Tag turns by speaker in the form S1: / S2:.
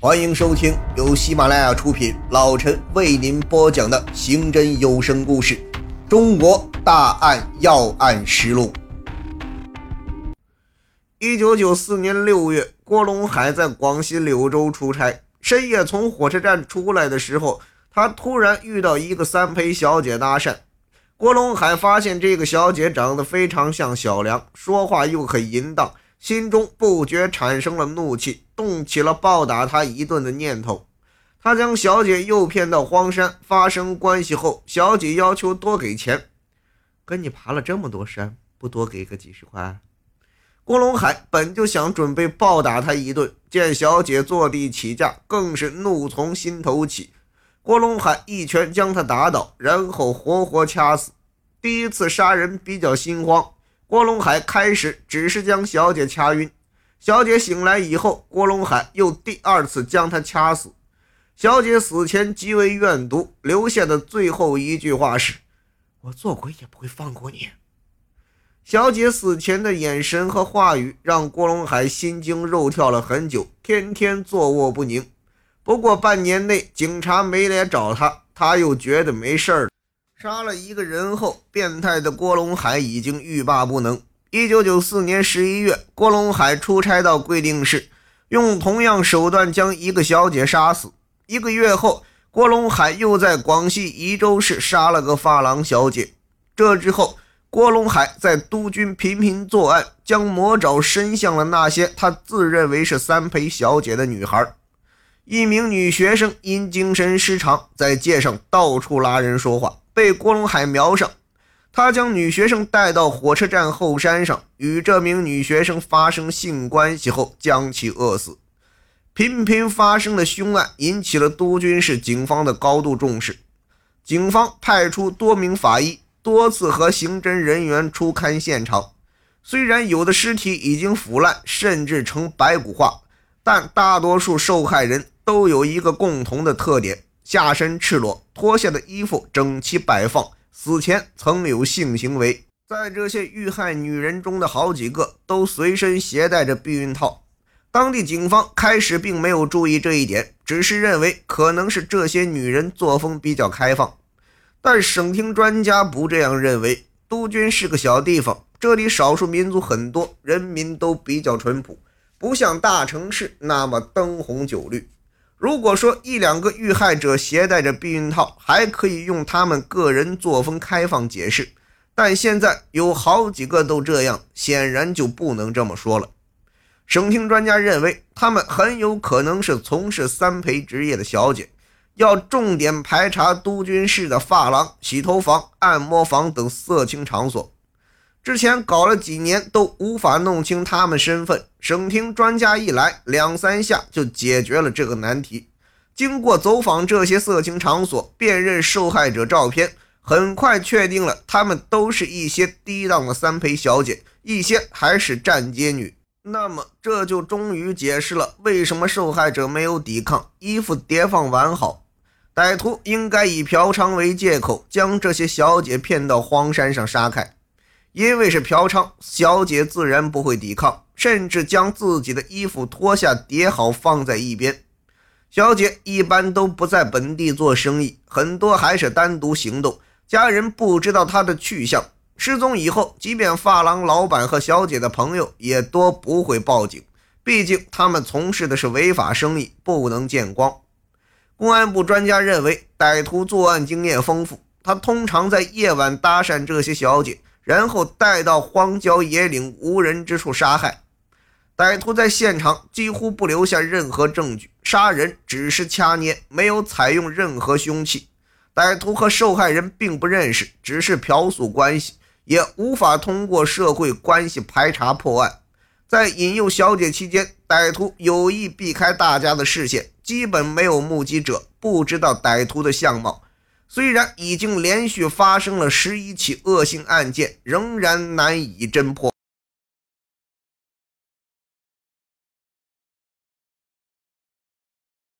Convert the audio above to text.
S1: 欢迎收听由喜马拉雅出品，老陈为您播讲的刑侦有声故事《中国大案要案实录》。一九九四年六月，郭龙海在广西柳州出差，深夜从火车站出来的时候，他突然遇到一个三陪小姐搭讪。郭龙海发现这个小姐长得非常像小梁，说话又很淫荡。心中不觉产生了怒气，动起了暴打她一顿的念头。他将小姐诱骗到荒山发生关系后，小姐要求多给钱。跟你爬了这么多山，不多给个几十块？郭龙海本就想准备暴打她一顿，见小姐坐地起价，更是怒从心头起。郭龙海一拳将她打倒，然后活活掐死。第一次杀人比较心慌。郭龙海开始只是将小姐掐晕，小姐醒来以后，郭龙海又第二次将她掐死。小姐死前极为怨毒，留下的最后一句话是：“我做鬼也不会放过你。”小姐死前的眼神和话语让郭龙海心惊肉跳了很久，天天坐卧不宁。不过半年内警察没来找他，他又觉得没事儿。杀了一个人后，变态的郭龙海已经欲罢不能。一九九四年十一月，郭龙海出差到贵定市，用同样手段将一个小姐杀死。一个月后，郭龙海又在广西宜州市杀了个发廊小姐。这之后，郭龙海在督军频频作案，将魔爪伸向了那些他自认为是三陪小姐的女孩。一名女学生因精神失常，在街上到处拉人说话。被郭龙海瞄上，他将女学生带到火车站后山上，与这名女学生发生性关系后将其饿死。频频发生的凶案引起了督军市警方的高度重视，警方派出多名法医，多次和刑侦人员初勘现场。虽然有的尸体已经腐烂，甚至成白骨化，但大多数受害人都有一个共同的特点。下身赤裸，脱下的衣服整齐摆放，死前曾有性行为。在这些遇害女人中的好几个都随身携带着避孕套。当地警方开始并没有注意这一点，只是认为可能是这些女人作风比较开放。但省厅专家不这样认为。督军是个小地方，这里少数民族很多，人民都比较淳朴，不像大城市那么灯红酒绿。如果说一两个遇害者携带着避孕套，还可以用他们个人作风开放解释，但现在有好几个都这样，显然就不能这么说了。省厅专家认为，他们很有可能是从事三陪职业的小姐，要重点排查督军市的发廊、洗头房、按摩房等色情场所。之前搞了几年都无法弄清他们身份，省厅专家一来，两三下就解决了这个难题。经过走访这些色情场所，辨认受害者照片，很快确定了他们都是一些低档的三陪小姐，一些还是站街女。那么这就终于解释了为什么受害者没有抵抗，衣服叠放完好。歹徒应该以嫖娼为借口，将这些小姐骗到荒山上杀害。因为是嫖娼，小姐自然不会抵抗，甚至将自己的衣服脱下叠好放在一边。小姐一般都不在本地做生意，很多还是单独行动，家人不知道她的去向。失踪以后，即便发廊老板和小姐的朋友也多不会报警，毕竟他们从事的是违法生意，不能见光。公安部专家认为，歹徒作案经验丰富，他通常在夜晚搭讪这些小姐。然后带到荒郊野岭无人之处杀害。歹徒在现场几乎不留下任何证据，杀人只是掐捏，没有采用任何凶器。歹徒和受害人并不认识，只是嫖宿关系，也无法通过社会关系排查破案。在引诱小姐期间，歹徒有意避开大家的视线，基本没有目击者，不知道歹徒的相貌。虽然已经连续发生了十一起恶性案件，仍然难以侦破。